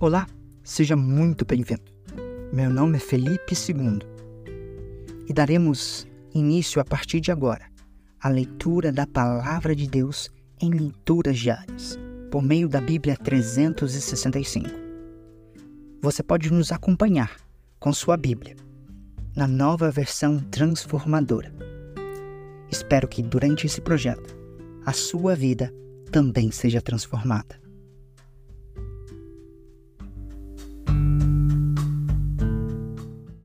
Olá, seja muito bem-vindo. Meu nome é Felipe II e daremos início a partir de agora à leitura da Palavra de Deus em leituras diárias, por meio da Bíblia 365. Você pode nos acompanhar com sua Bíblia na nova versão transformadora. Espero que durante esse projeto a sua vida também seja transformada.